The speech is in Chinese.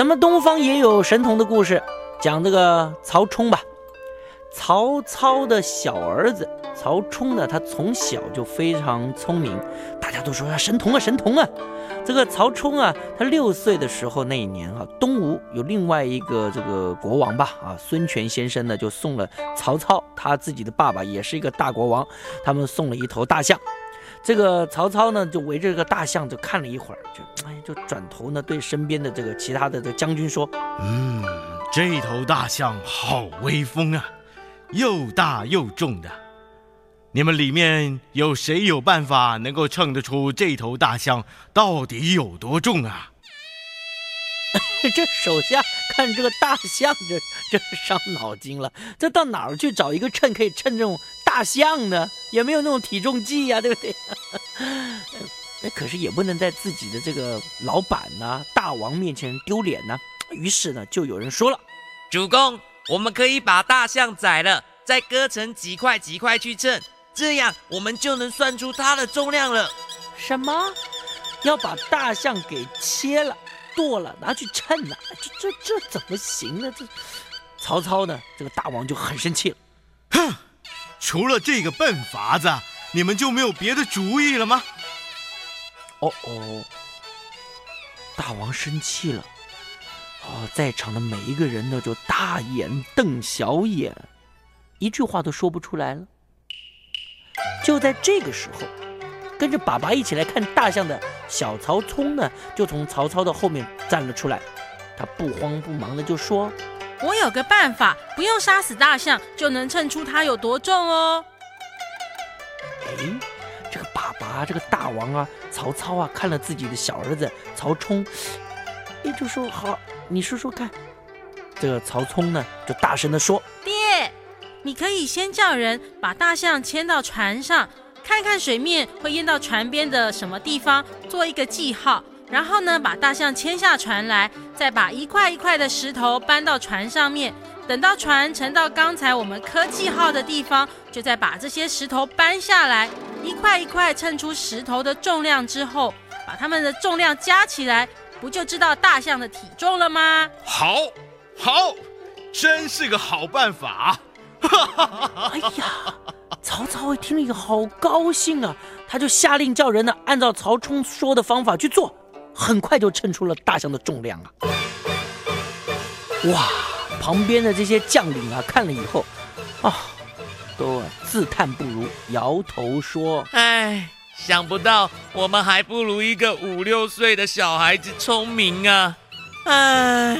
咱们东方也有神童的故事，讲这个曹冲吧。曹操的小儿子曹冲呢，他从小就非常聪明，大家都说啊神童啊神童啊。这个曹冲啊，他六岁的时候那一年啊，东吴有另外一个这个国王吧啊，孙权先生呢就送了曹操他自己的爸爸也是一个大国王，他们送了一头大象。这个曹操呢就围着这个大象就看了一会儿，就哎就转头呢对身边的这个其他的这将军说：“嗯，这头大象好威风啊，又大又重的。你们里面有谁有办法能够称得出这头大象到底有多重啊？” 这手下看这个大象，这这伤脑筋了。这到哪儿去找一个秤可以称这种大象呢？也没有那种体重计呀，对不对？那 可是也不能在自己的这个老板呐、大王面前丢脸呐。于是呢，就有人说了：“主公，我们可以把大象宰了，再割成几块几块去称，这样我们就能算出它的重量了。”什么？要把大象给切了？剁了拿去称了，这这这怎么行呢？这曹操呢？这个大王就很生气了。哼，除了这个笨法子，你们就没有别的主意了吗？哦哦，大王生气了。哦，在场的每一个人呢，就大眼瞪小眼，一句话都说不出来了。就在这个时候。跟着爸爸一起来看大象的小曹冲呢，就从曹操的后面站了出来。他不慌不忙的就说：“我有个办法，不用杀死大象，就能称出它有多重哦。”哎，这个爸爸，这个大王啊，曹操啊，看了自己的小儿子曹冲，也，就说：“好，你说说看。”这个曹冲呢，就大声的说：“爹，你可以先叫人把大象牵到船上。”看看水面会淹到船边的什么地方，做一个记号，然后呢，把大象牵下船来，再把一块一块的石头搬到船上面。等到船沉到刚才我们科技号的地方，就再把这些石头搬下来，一块一块称出石头的重量之后，把它们的重量加起来，不就知道大象的体重了吗？好，好，真是个好办法！哈哈哈哈！哎呀！曹操一听了，好高兴啊！他就下令叫人呢，按照曹冲说的方法去做，很快就称出了大象的重量啊！哇，旁边的这些将领啊，看了以后，啊，都自叹不如，摇头说：“哎，想不到我们还不如一个五六岁的小孩子聪明啊！哎。”